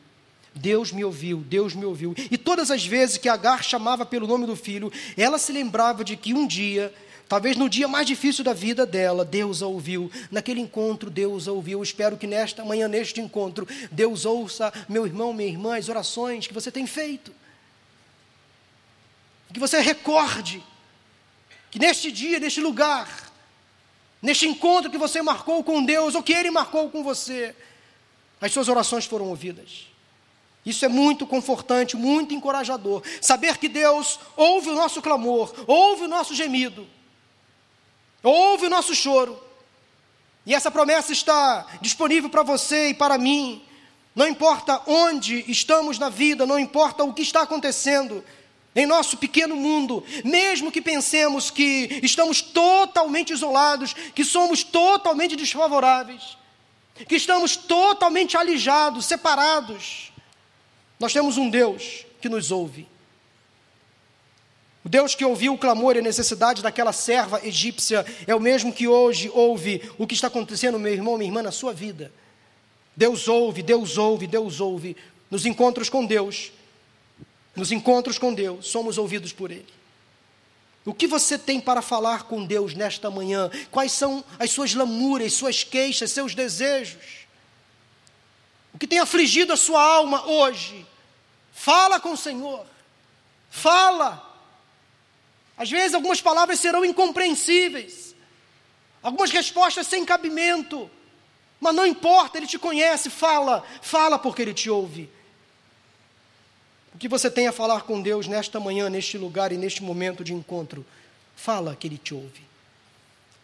Deus me ouviu, Deus me ouviu. E todas as vezes que Agar chamava pelo nome do filho, ela se lembrava de que um dia, talvez no dia mais difícil da vida dela, Deus a ouviu. Naquele encontro, Deus a ouviu. Eu espero que nesta manhã, neste encontro, Deus ouça, meu irmão, minha irmã, as orações que você tem feito. Que você recorde que neste dia, neste lugar, neste encontro que você marcou com Deus, ou que Ele marcou com você, as suas orações foram ouvidas. Isso é muito confortante, muito encorajador. Saber que Deus ouve o nosso clamor, ouve o nosso gemido, ouve o nosso choro. E essa promessa está disponível para você e para mim. Não importa onde estamos na vida, não importa o que está acontecendo em nosso pequeno mundo, mesmo que pensemos que estamos totalmente isolados, que somos totalmente desfavoráveis, que estamos totalmente alijados, separados, nós temos um Deus que nos ouve. O Deus que ouviu o clamor e a necessidade daquela serva egípcia é o mesmo que hoje ouve o que está acontecendo, meu irmão, minha irmã, na sua vida. Deus ouve, Deus ouve, Deus ouve. Nos encontros com Deus, nos encontros com Deus, somos ouvidos por Ele. O que você tem para falar com Deus nesta manhã? Quais são as suas lamúrias, suas queixas, seus desejos? o que tem afligido a sua alma hoje, fala com o Senhor, fala. Às vezes algumas palavras serão incompreensíveis, algumas respostas sem cabimento, mas não importa, Ele te conhece, fala, fala porque Ele te ouve. O que você tem a falar com Deus nesta manhã, neste lugar e neste momento de encontro, fala que Ele te ouve.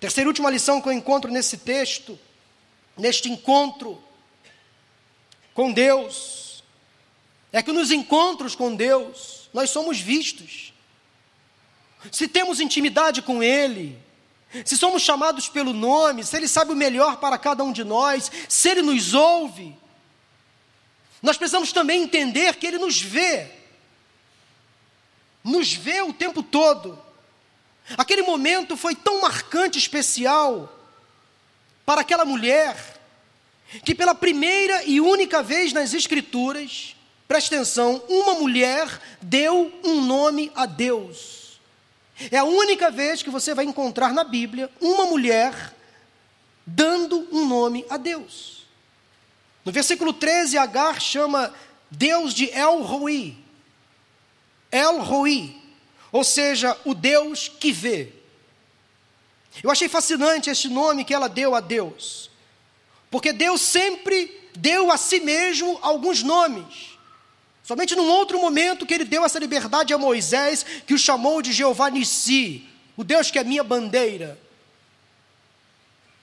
Terceira e última lição que eu encontro nesse texto, neste encontro, com Deus, é que nos encontros com Deus nós somos vistos. Se temos intimidade com Ele, se somos chamados pelo nome, se Ele sabe o melhor para cada um de nós, se Ele nos ouve, nós precisamos também entender que Ele nos vê, nos vê o tempo todo. Aquele momento foi tão marcante, especial, para aquela mulher, que pela primeira e única vez nas Escrituras, preste atenção, uma mulher deu um nome a Deus. É a única vez que você vai encontrar na Bíblia uma mulher dando um nome a Deus. No versículo 13, Agar chama Deus de El Roi. El Roi, ou seja, o Deus que vê. Eu achei fascinante este nome que ela deu a Deus. Porque Deus sempre deu a si mesmo alguns nomes. Somente num outro momento que ele deu essa liberdade a Moisés, que o chamou de Jeová Nissi, o Deus que é minha bandeira.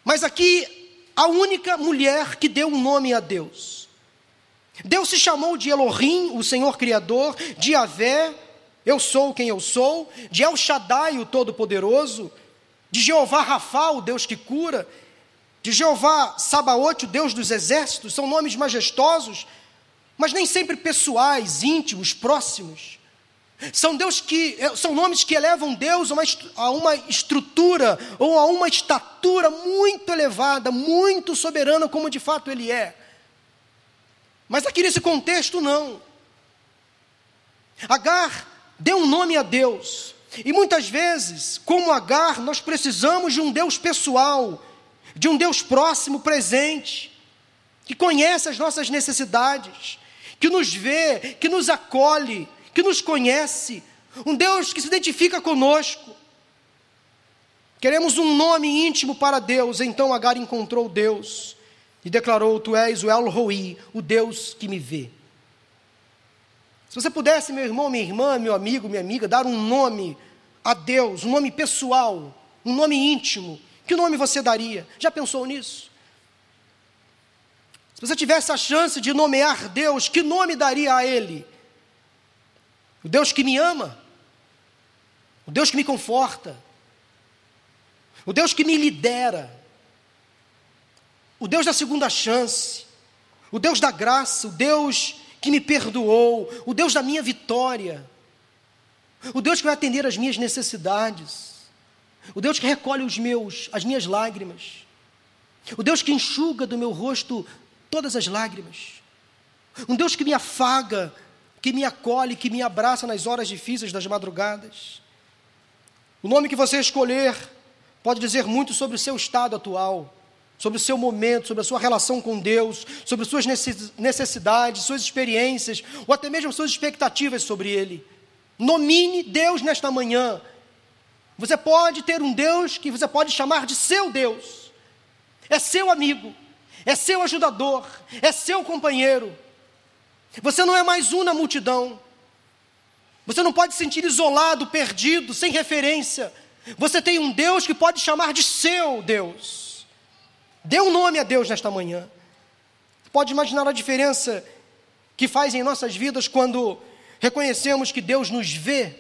Mas aqui, a única mulher que deu um nome a Deus. Deus se chamou de Elohim, o Senhor Criador, de Yahvé, eu sou quem eu sou, de El Shaddai, o Todo-Poderoso, de Jeová Rafa, o Deus que cura, de Jeová Sabaote, o Deus dos exércitos, são nomes majestosos, mas nem sempre pessoais, íntimos, próximos. São, Deus que, é, são nomes que elevam Deus a uma, a uma estrutura ou a uma estatura muito elevada, muito soberana, como de fato Ele é. Mas aqui nesse contexto, não. Agar deu um nome a Deus. E muitas vezes, como Agar, nós precisamos de um Deus pessoal, de um Deus próximo, presente, que conhece as nossas necessidades, que nos vê, que nos acolhe, que nos conhece, um Deus que se identifica conosco. Queremos um nome íntimo para Deus, então Agar encontrou Deus e declarou: Tu és o El Roi, o Deus que me vê. Se você pudesse, meu irmão, minha irmã, meu amigo, minha amiga, dar um nome a Deus, um nome pessoal, um nome íntimo, que nome você daria? Já pensou nisso? Se você tivesse a chance de nomear Deus, que nome daria a Ele? O Deus que me ama, o Deus que me conforta, o Deus que me lidera, o Deus da segunda chance, o Deus da graça, o Deus que me perdoou, o Deus da minha vitória, o Deus que vai atender as minhas necessidades, o Deus que recolhe os meus, as minhas lágrimas, o Deus que enxuga do meu rosto todas as lágrimas, um Deus que me afaga que me acolhe, que me abraça nas horas difíceis das madrugadas. O nome que você escolher pode dizer muito sobre o seu estado atual, sobre o seu momento, sobre a sua relação com Deus, sobre suas necessidades, suas experiências, ou até mesmo suas expectativas sobre Ele. Nomine Deus nesta manhã. Você pode ter um Deus que você pode chamar de seu Deus. É seu amigo, é seu ajudador, é seu companheiro. Você não é mais um na multidão. Você não pode se sentir isolado, perdido, sem referência. Você tem um Deus que pode chamar de seu Deus. Dê um nome a Deus nesta manhã. Pode imaginar a diferença que faz em nossas vidas quando reconhecemos que Deus nos vê,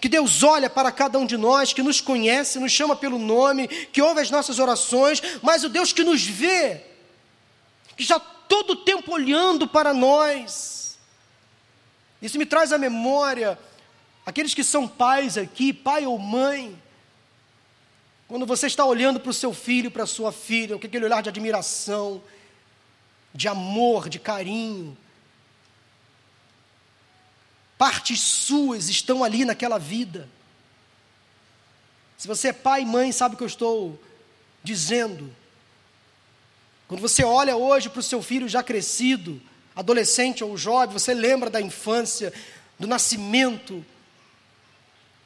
que Deus olha para cada um de nós, que nos conhece, nos chama pelo nome, que ouve as nossas orações, mas o Deus que nos vê, que já todo o tempo olhando para nós. Isso me traz à memória aqueles que são pais aqui, pai ou mãe. Quando você está olhando para o seu filho, para a sua filha, com aquele olhar de admiração, de amor, de carinho. Partes suas estão ali naquela vida. Se você é pai e mãe, sabe o que eu estou dizendo. Quando você olha hoje para o seu filho já crescido, adolescente ou jovem, você lembra da infância, do nascimento,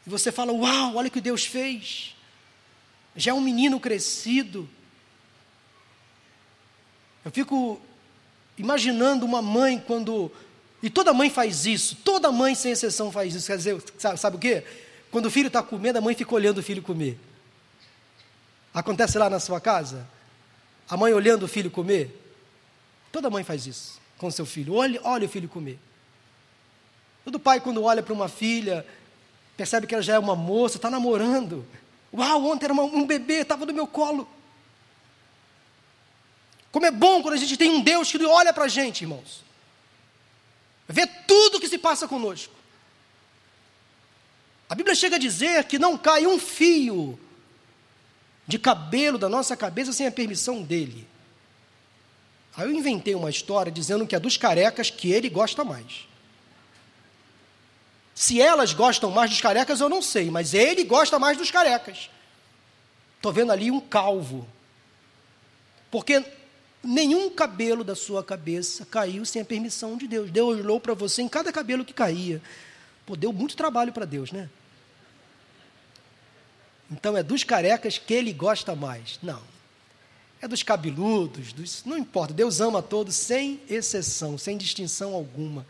e você fala: Uau, olha o que Deus fez. Já é um menino crescido. Eu fico imaginando uma mãe quando. E toda mãe faz isso, toda mãe, sem exceção, faz isso. Quer dizer, sabe, sabe o quê? Quando o filho está comendo, a mãe fica olhando o filho comer. Acontece lá na sua casa? A mãe olhando o filho comer. Toda mãe faz isso com seu filho. Olha, olha o filho comer. Todo pai, quando olha para uma filha, percebe que ela já é uma moça, está namorando. Uau, ontem era uma, um bebê, estava no meu colo. Como é bom quando a gente tem um Deus que olha para a gente, irmãos. Vê tudo o que se passa conosco. A Bíblia chega a dizer que não cai um fio de cabelo da nossa cabeça sem a permissão dele. Aí eu inventei uma história dizendo que é dos carecas que ele gosta mais. Se elas gostam mais dos carecas, eu não sei, mas ele gosta mais dos carecas. Estou vendo ali um calvo. Porque nenhum cabelo da sua cabeça caiu sem a permissão de Deus. Deus olhou para você em cada cabelo que caía. Pô, deu muito trabalho para Deus, né? Então é dos carecas que ele gosta mais. Não. É dos cabeludos, dos, não importa. Deus ama todos sem exceção, sem distinção alguma.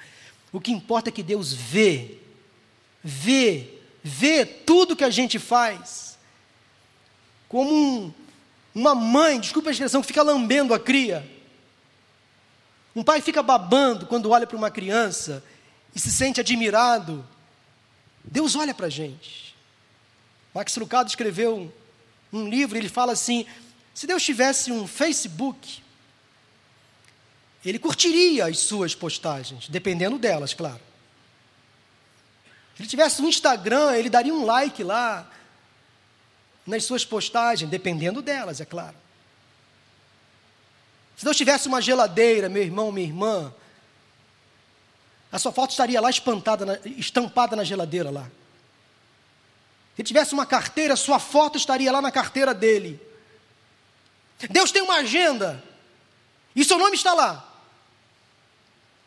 O que importa é que Deus vê, vê, vê tudo que a gente faz. Como um, uma mãe, desculpa a expressão, que fica lambendo a cria. Um pai fica babando quando olha para uma criança e se sente admirado. Deus olha para a gente. Max Lucado escreveu um, um livro, ele fala assim: se Deus tivesse um Facebook, ele curtiria as suas postagens, dependendo delas, claro. Se ele tivesse um Instagram, ele daria um like lá nas suas postagens, dependendo delas, é claro. Se Deus tivesse uma geladeira, meu irmão, minha irmã, a sua foto estaria lá espantada, estampada na geladeira lá. Se tivesse uma carteira, sua foto estaria lá na carteira dele. Deus tem uma agenda, e seu nome está lá.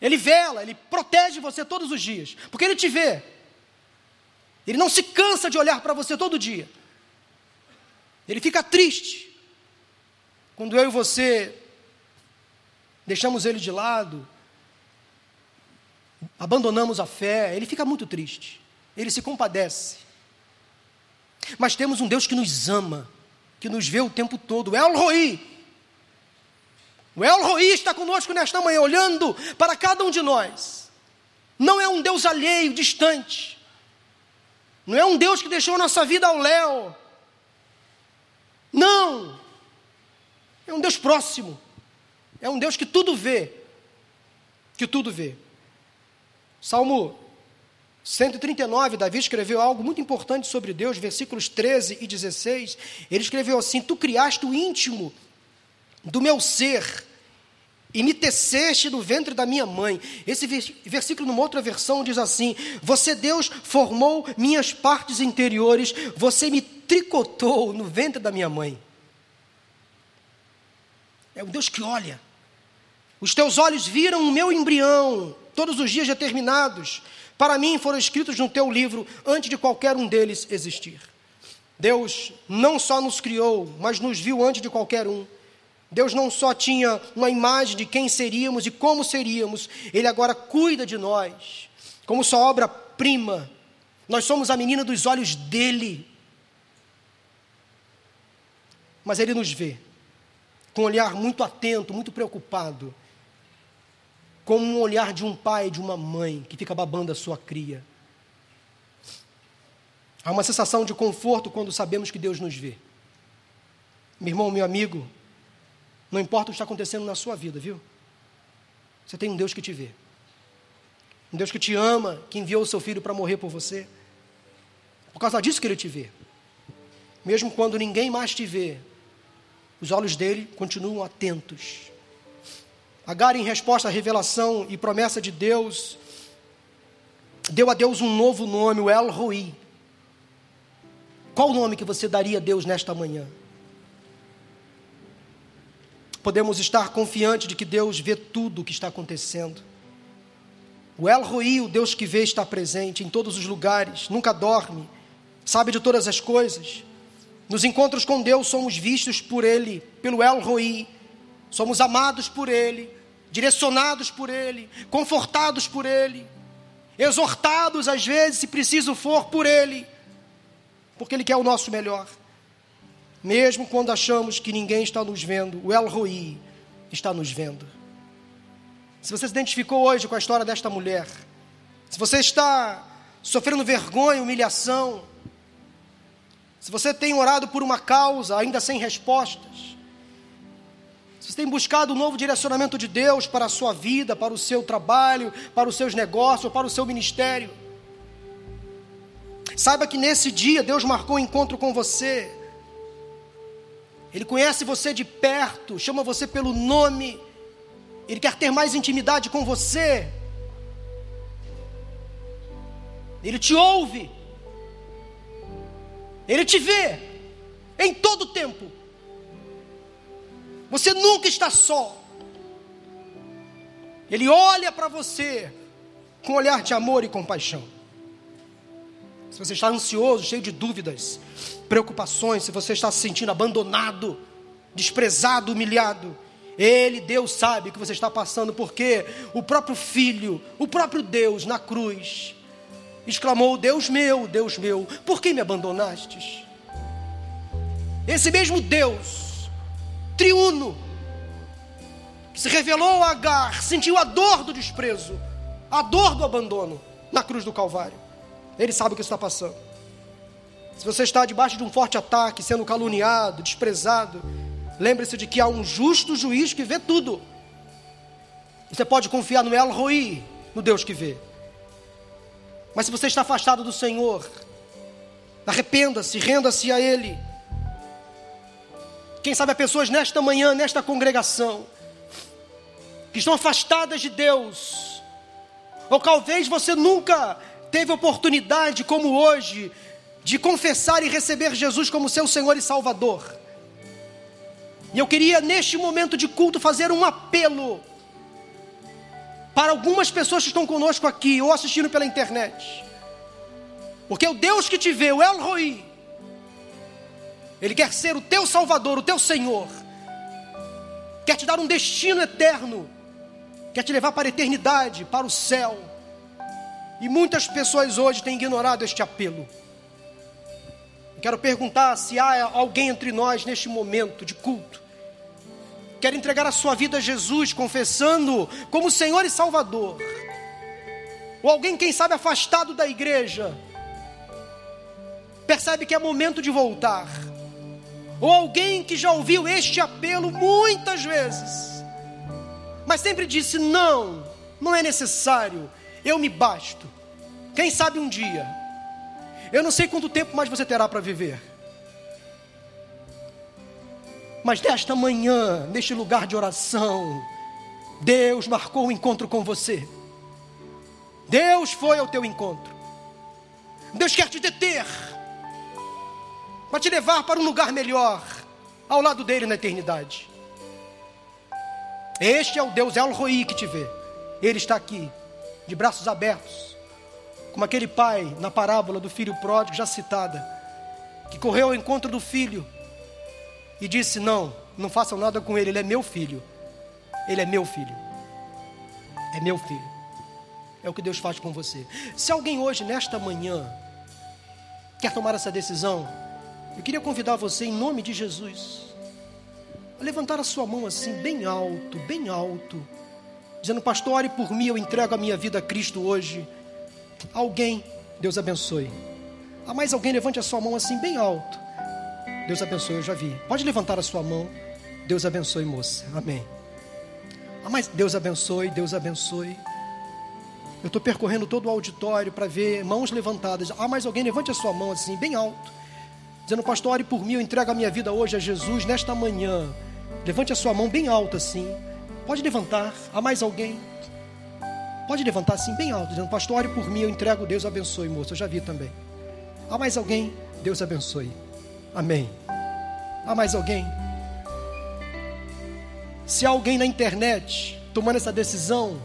Ele vela, ele protege você todos os dias, porque ele te vê. Ele não se cansa de olhar para você todo dia. Ele fica triste quando eu e você deixamos ele de lado, abandonamos a fé. Ele fica muito triste. Ele se compadece. Mas temos um Deus que nos ama, que nos vê o tempo todo. El Roi. O El Roi está conosco nesta manhã, olhando para cada um de nós. Não é um Deus alheio, distante. Não é um Deus que deixou a nossa vida ao léu. Não! É um Deus próximo. É um Deus que tudo vê. Que tudo vê. Salmo 139, Davi escreveu algo muito importante sobre Deus, versículos 13 e 16. Ele escreveu assim: Tu criaste o íntimo do meu ser e me teceste no ventre da minha mãe. Esse versículo, numa outra versão, diz assim: Você, Deus, formou minhas partes interiores, você me tricotou no ventre da minha mãe. É um Deus que olha. Os teus olhos viram o meu embrião, todos os dias determinados. Para mim foram escritos no teu livro antes de qualquer um deles existir. Deus não só nos criou, mas nos viu antes de qualquer um. Deus não só tinha uma imagem de quem seríamos e como seríamos, Ele agora cuida de nós, como sua obra-prima. Nós somos a menina dos olhos dele. Mas Ele nos vê com um olhar muito atento, muito preocupado, como um olhar de um pai, de uma mãe que fica babando a sua cria. Há uma sensação de conforto quando sabemos que Deus nos vê. Meu irmão, meu amigo, não importa o que está acontecendo na sua vida, viu? Você tem um Deus que te vê. Um Deus que te ama, que enviou o seu filho para morrer por você. Por causa disso que ele te vê. Mesmo quando ninguém mais te vê, os olhos dele continuam atentos. Agar, em resposta à revelação e promessa de Deus, deu a Deus um novo nome, o El Roi. Qual o nome que você daria a Deus nesta manhã? podemos estar confiantes de que Deus vê tudo o que está acontecendo. O El Roi, o Deus que vê, está presente em todos os lugares, nunca dorme, sabe de todas as coisas. Nos encontros com Deus somos vistos por Ele, pelo El Roi, somos amados por Ele, direcionados por Ele, confortados por Ele, exortados às vezes, se preciso for, por Ele, porque Ele quer o nosso melhor. Mesmo quando achamos que ninguém está nos vendo, o El Roi está nos vendo. Se você se identificou hoje com a história desta mulher, se você está sofrendo vergonha, humilhação, se você tem orado por uma causa ainda sem respostas, se você tem buscado um novo direcionamento de Deus para a sua vida, para o seu trabalho, para os seus negócios, para o seu ministério, saiba que nesse dia Deus marcou um encontro com você. Ele conhece você de perto, chama você pelo nome, Ele quer ter mais intimidade com você. Ele te ouve, Ele te vê em todo tempo. Você nunca está só. Ele olha para você com um olhar de amor e compaixão. Se você está ansioso, cheio de dúvidas, preocupações, se você está se sentindo abandonado, desprezado, humilhado, Ele, Deus, sabe que você está passando, porque o próprio Filho, o próprio Deus na cruz, exclamou: Deus meu, Deus meu, por que me abandonastes? Esse mesmo Deus, triuno, que se revelou a Agar, sentiu a dor do desprezo, a dor do abandono na cruz do Calvário. Ele sabe o que está passando. Se você está debaixo de um forte ataque, sendo caluniado, desprezado, lembre-se de que há um justo juiz que vê tudo. Você pode confiar no El Roi, no Deus que vê. Mas se você está afastado do Senhor, arrependa-se, renda-se a Ele. Quem sabe há pessoas nesta manhã, nesta congregação, que estão afastadas de Deus, ou talvez você nunca teve oportunidade, como hoje, de confessar e receber Jesus como seu Senhor e Salvador. E eu queria, neste momento de culto, fazer um apelo para algumas pessoas que estão conosco aqui ou assistindo pela internet. Porque o Deus que te vê, o El Roi, Ele quer ser o teu Salvador, o teu Senhor, quer te dar um destino eterno, quer te levar para a eternidade, para o céu. E muitas pessoas hoje têm ignorado este apelo. Quero perguntar se há alguém entre nós neste momento de culto quer entregar a sua vida a Jesus, confessando como Senhor e Salvador. Ou alguém, quem sabe, afastado da igreja, percebe que é momento de voltar. Ou alguém que já ouviu este apelo muitas vezes, mas sempre disse: não, não é necessário, eu me basto. Quem sabe um dia eu não sei quanto tempo mais você terá para viver. Mas nesta manhã, neste lugar de oração, Deus marcou o um encontro com você. Deus foi ao teu encontro. Deus quer te deter, para te levar para um lugar melhor, ao lado dele na eternidade. Este é o Deus El Roi que te vê. Ele está aqui, de braços abertos, como aquele pai na parábola do filho pródigo, já citada, que correu ao encontro do filho e disse: Não, não façam nada com ele, ele é meu filho. Ele é meu filho. É meu filho. É o que Deus faz com você. Se alguém hoje, nesta manhã, quer tomar essa decisão, eu queria convidar você, em nome de Jesus, a levantar a sua mão assim, bem alto, bem alto, dizendo: Pastor, ore por mim, eu entrego a minha vida a Cristo hoje. Alguém, Deus abençoe. Há mais alguém, levante a sua mão assim, bem alto. Deus abençoe, eu já vi. Pode levantar a sua mão. Deus abençoe, moça. Amém. Há mais, Deus abençoe, Deus abençoe. Eu estou percorrendo todo o auditório para ver mãos levantadas. Há mais alguém, levante a sua mão assim, bem alto. Dizendo, pastor, ore por mim, eu entrego a minha vida hoje a Jesus nesta manhã. Levante a sua mão bem alta assim. Pode levantar. Há mais alguém? Pode levantar assim bem alto, dizendo, pastor, ore por mim, eu entrego, Deus abençoe, moço. Eu já vi também. Há mais alguém? Deus abençoe. Amém. Há mais alguém? Se há alguém na internet tomando essa decisão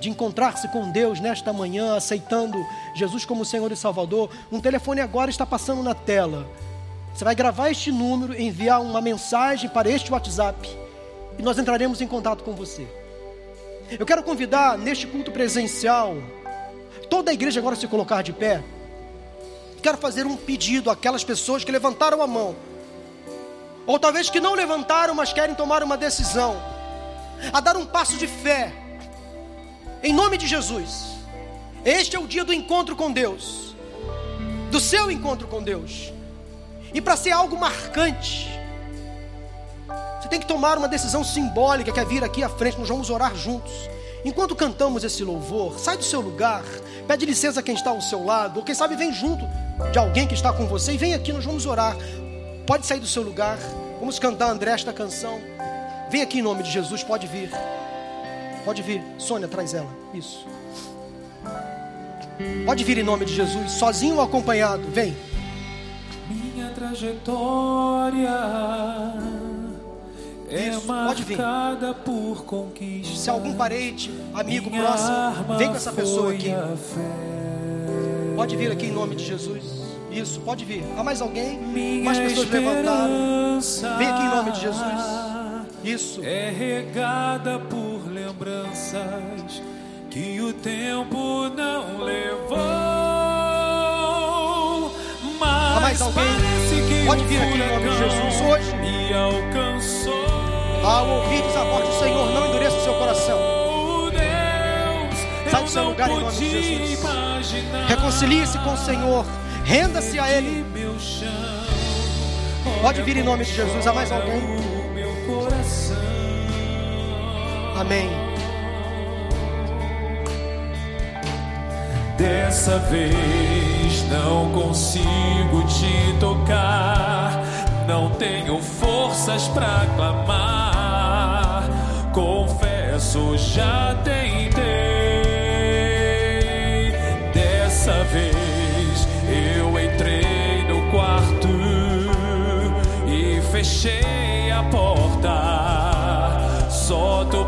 de encontrar-se com Deus nesta manhã, aceitando Jesus como Senhor e Salvador, um telefone agora está passando na tela. Você vai gravar este número, enviar uma mensagem para este WhatsApp e nós entraremos em contato com você. Eu quero convidar neste culto presencial toda a igreja agora a se colocar de pé. Quero fazer um pedido àquelas pessoas que levantaram a mão, ou talvez que não levantaram, mas querem tomar uma decisão, a dar um passo de fé, em nome de Jesus. Este é o dia do encontro com Deus, do seu encontro com Deus, e para ser algo marcante, você tem que tomar uma decisão simbólica, que é vir aqui à frente, nós vamos orar juntos. Enquanto cantamos esse louvor, sai do seu lugar, pede licença a quem está ao seu lado, ou quem sabe vem junto de alguém que está com você e vem aqui, nós vamos orar. Pode sair do seu lugar, vamos cantar André esta canção. Vem aqui em nome de Jesus, pode vir. Pode vir, Sônia, traz ela. Isso. Pode vir em nome de Jesus, sozinho ou acompanhado, vem. Minha trajetória Isso, pode vir. Se algum parente, amigo próximo, vem com essa pessoa aqui. Pode vir aqui em nome de Jesus. Isso, pode vir. Há mais alguém? Mais pessoas levantaram. Vem aqui em nome de Jesus. Isso. É regada por lembranças que o tempo não levou. Mas Há mais alguém? Pode vir aqui em nome de Jesus hoje. Me alcançou. Ao ouvir a voz do Senhor, não endureça o seu coração. Sai do seu lugar em nome de Jesus. Reconcilie-se com o Senhor. Renda-se a Ele. Pode vir em nome de Jesus. Há mais alguém? Amém. Dessa vez não consigo te tocar, não tenho forças para clamar. Confesso, já tentei. Dessa vez eu entrei no quarto e fechei a porta. Só tu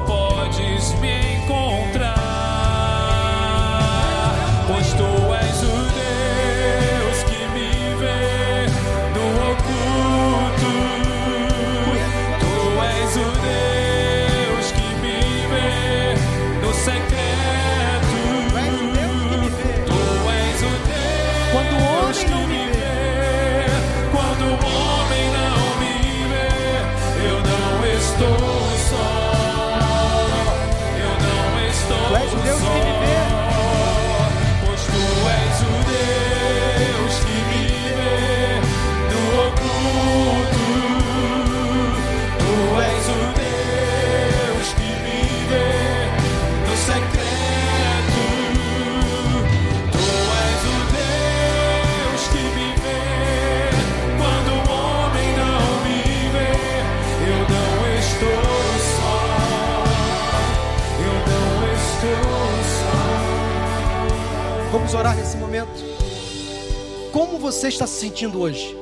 sentindo hoje?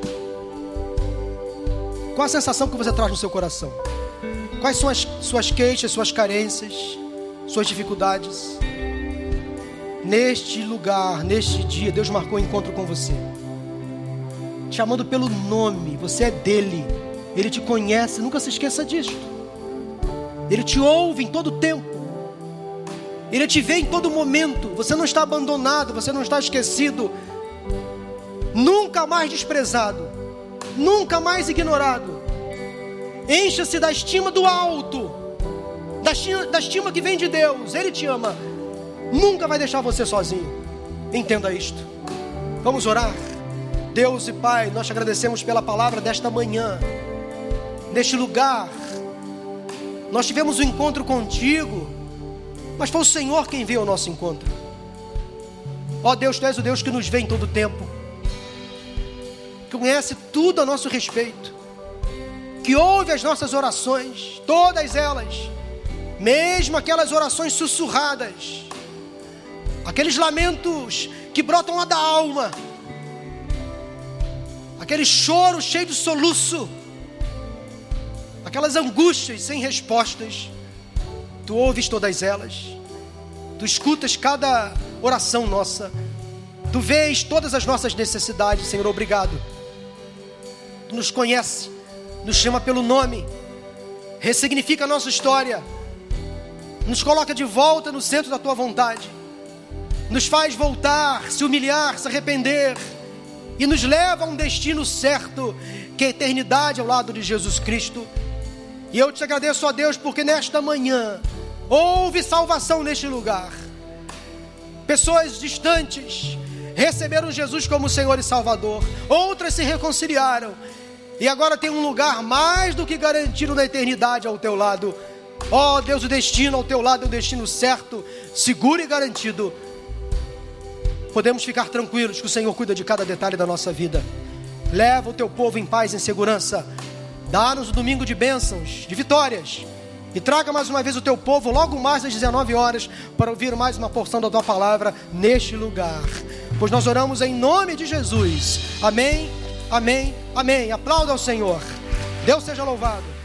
Qual a sensação que você traz no seu coração? Quais são as suas queixas, suas carências, suas dificuldades? Neste lugar, neste dia, Deus marcou um encontro com você. Chamando pelo nome, você é dele. Ele te conhece, nunca se esqueça disso. Ele te ouve em todo tempo. Ele te vê em todo momento. Você não está abandonado, você não está esquecido. Nunca mais desprezado. Nunca mais ignorado. Encha-se da estima do alto. Da estima, da estima que vem de Deus. Ele te ama. Nunca vai deixar você sozinho. Entenda isto. Vamos orar. Deus e Pai, nós te agradecemos pela palavra desta manhã. Neste lugar. Nós tivemos um encontro contigo. Mas foi o Senhor quem veio ao nosso encontro. Ó Deus, Tu és o Deus que nos vê em todo tempo, conhece tudo a nosso respeito, que ouve as nossas orações, todas elas, mesmo aquelas orações sussurradas, aqueles lamentos que brotam lá da alma, aquele choro cheio de soluço, aquelas angústias sem respostas. Tu ouves todas elas, tu escutas cada oração nossa, tu vês todas as nossas necessidades, Senhor, obrigado. Nos conhece, nos chama pelo nome, ressignifica a nossa história, nos coloca de volta no centro da tua vontade, nos faz voltar, se humilhar, se arrepender e nos leva a um destino certo, que é a eternidade ao lado de Jesus Cristo. E eu te agradeço a Deus porque nesta manhã houve salvação neste lugar. Pessoas distantes receberam Jesus como Senhor e Salvador, outras se reconciliaram e agora tem um lugar mais do que garantido na eternidade ao teu lado. Ó oh, Deus, o destino ao teu lado é o destino certo, seguro e garantido. Podemos ficar tranquilos que o Senhor cuida de cada detalhe da nossa vida. Leva o teu povo em paz e em segurança. Dá-nos o domingo de bênçãos, de vitórias. E traga mais uma vez o teu povo logo mais às 19 horas para ouvir mais uma porção da tua palavra neste lugar. Pois nós oramos em nome de Jesus. Amém, amém, amém. Aplauda ao Senhor. Deus seja louvado.